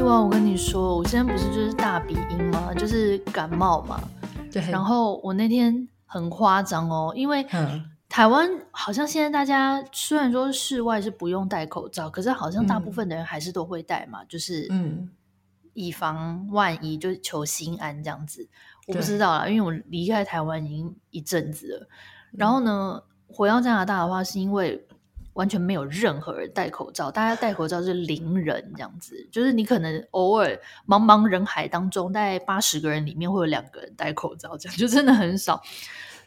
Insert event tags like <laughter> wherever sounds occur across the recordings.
丽娃，我跟你说，我现在不是就是大鼻音吗？就是感冒嘛。对。然后我那天很夸张哦，因为台湾好像现在大家虽然说室外是不用戴口罩，可是好像大部分的人还是都会戴嘛，嗯、就是嗯，以防万一，就是求心安这样子。我不知道啦，因为我离开台湾已经一阵子了。然后呢，回到加拿大的话，是因为。完全没有任何人戴口罩，大家戴口罩是零人这样子，就是你可能偶尔茫茫人海当中，大概八十个人里面会有两个人戴口罩，这样 <laughs> 就真的很少。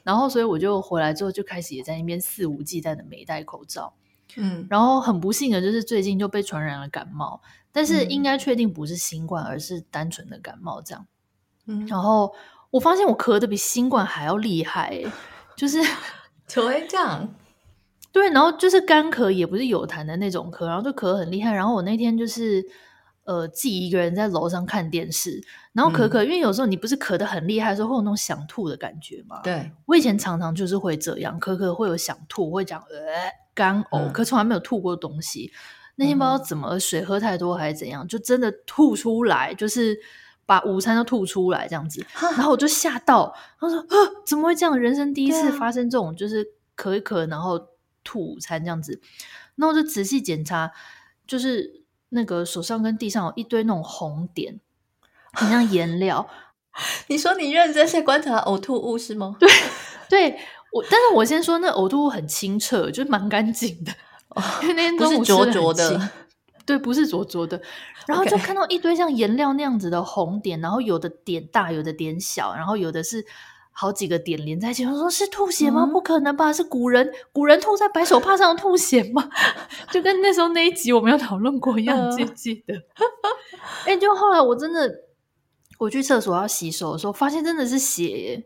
然后，所以我就回来之后就开始也在那边肆无忌惮的没戴口罩。嗯，然后很不幸的就是最近就被传染了感冒，但是应该确定不是新冠，而是单纯的感冒这样。嗯，然后我发现我咳的比新冠还要厉害，就是 <laughs> 怎么会这样？对，然后就是干咳，也不是有痰的那种咳，然后就咳很厉害。然后我那天就是呃自己一个人在楼上看电视，然后咳咳，嗯、因为有时候你不是咳得很厉害的时候，会有那种想吐的感觉嘛。对，我以前常常就是会这样，咳咳会有想吐，会讲呃干呕，嗯、可从来没有吐过东西。那天不知道怎么水喝太多还是怎样，就真的吐出来，就是把午餐都吐出来这样子。然后我就吓到，他说啊怎么会这样？人生第一次发生这种，就是咳一咳，然后。吐午餐这样子，那我就仔细检查，就是那个手上跟地上有一堆那种红点，很像颜料。<laughs> 你说你认真在观察呕吐物是吗？<laughs> 对，对我，但是我先说那呕吐物很清澈，就是蛮干净的，哦、因为那天中午吃的很清，不是灼灼的，对，不是灼灼的。<laughs> 然后就看到一堆像颜料那样子的红点，然后有的点大，有的点小，然后有的是。好几个点连在一起，我说是吐血吗？嗯、不可能吧，是古人古人吐在白手帕上吐血吗？<laughs> 就跟那时候那一集我们有讨论过一样，记不记得？哎、欸，就后来我真的我去厕所要洗手的时候，发现真的是血耶。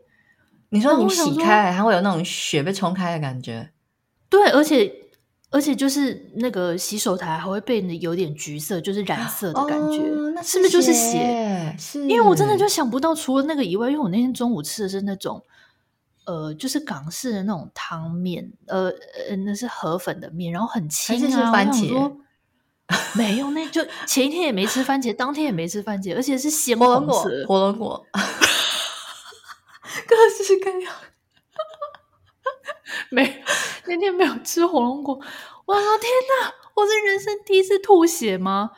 你说你洗开，它会有那种血被冲开的感觉？对，而且。而且就是那个洗手台还会变得有点橘色，就是染色的感觉，哦、那是，是不是就是血？是，因为我真的就想不到，除了那个以外，因为我那天中午吃的是那种，呃，就是港式的那种汤面，呃呃，那是河粉的面，然后很清啊，是番茄，没有，那就前一天也没吃番茄，当天也没吃番茄，而且是鲜红色，火龙果，<laughs> 各式各样。没，那天没有吃火龙果。我说天哪，我是人生第一次吐血吗？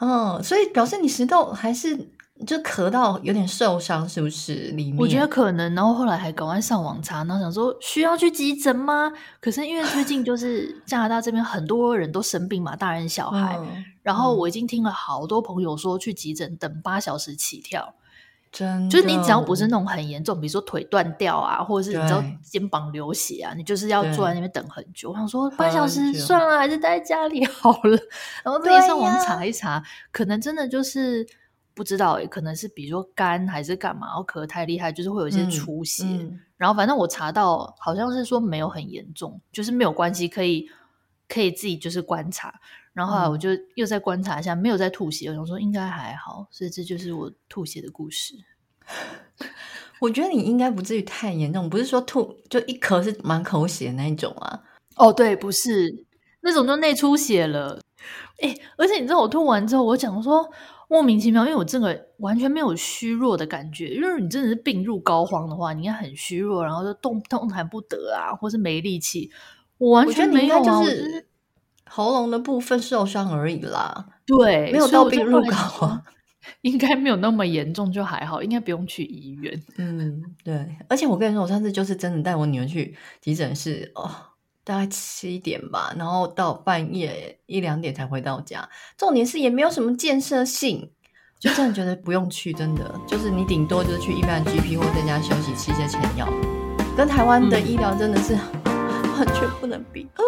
嗯，所以表示你食道还是就咳到有点受伤，是不是？里面我觉得可能，然后后来还赶快上网查，然后想说需要去急诊吗？可是因为最近就是加拿大这边很多人都生病嘛，大人小孩，嗯、然后我已经听了好多朋友说去急诊等八小时起跳。就是你只要不是那种很严重，比如说腿断掉啊，或者是你知道肩膀流血啊，你就是要坐在那边等很久。我想说半小时算了，还是待在家里 <laughs> 好了。然后自己上网查一查，可能真的就是不知道诶，可能是比如说肝还是干嘛，然后咳太厉害，就是会有一些出血。嗯嗯、然后反正我查到好像是说没有很严重，就是没有关系，可以可以自己就是观察。然后后来我就又再观察一下，嗯、没有再吐血。我想说应该还好，所以这就是我吐血的故事。<laughs> 我觉得你应该不至于太严重，不是说吐就一咳是满口血那一种啊？哦，对，不是那种就内出血了。哎，而且你知道我吐完之后，我讲说莫名其妙，因为我这个完全没有虚弱的感觉。因为你真的是病入膏肓的话，你应该很虚弱，然后就动动弹不得啊，或是没力气。我完全没有啊，就是。喉咙的部分受伤而已啦，对，没有到病入膏啊，应该没有那么严重，就还好，应该不用去医院。嗯，对，而且我跟你说，我上次就是真的带我女儿去急诊室，哦，大概七点吧，然后到半夜一两点才回到家。重点是也没有什么建设性，就真的觉得不用去，真的就是你顶多就是去一般 GP 或在家休息，吃一些成药，跟台湾的医疗真的是 <laughs> 完全不能比。<laughs>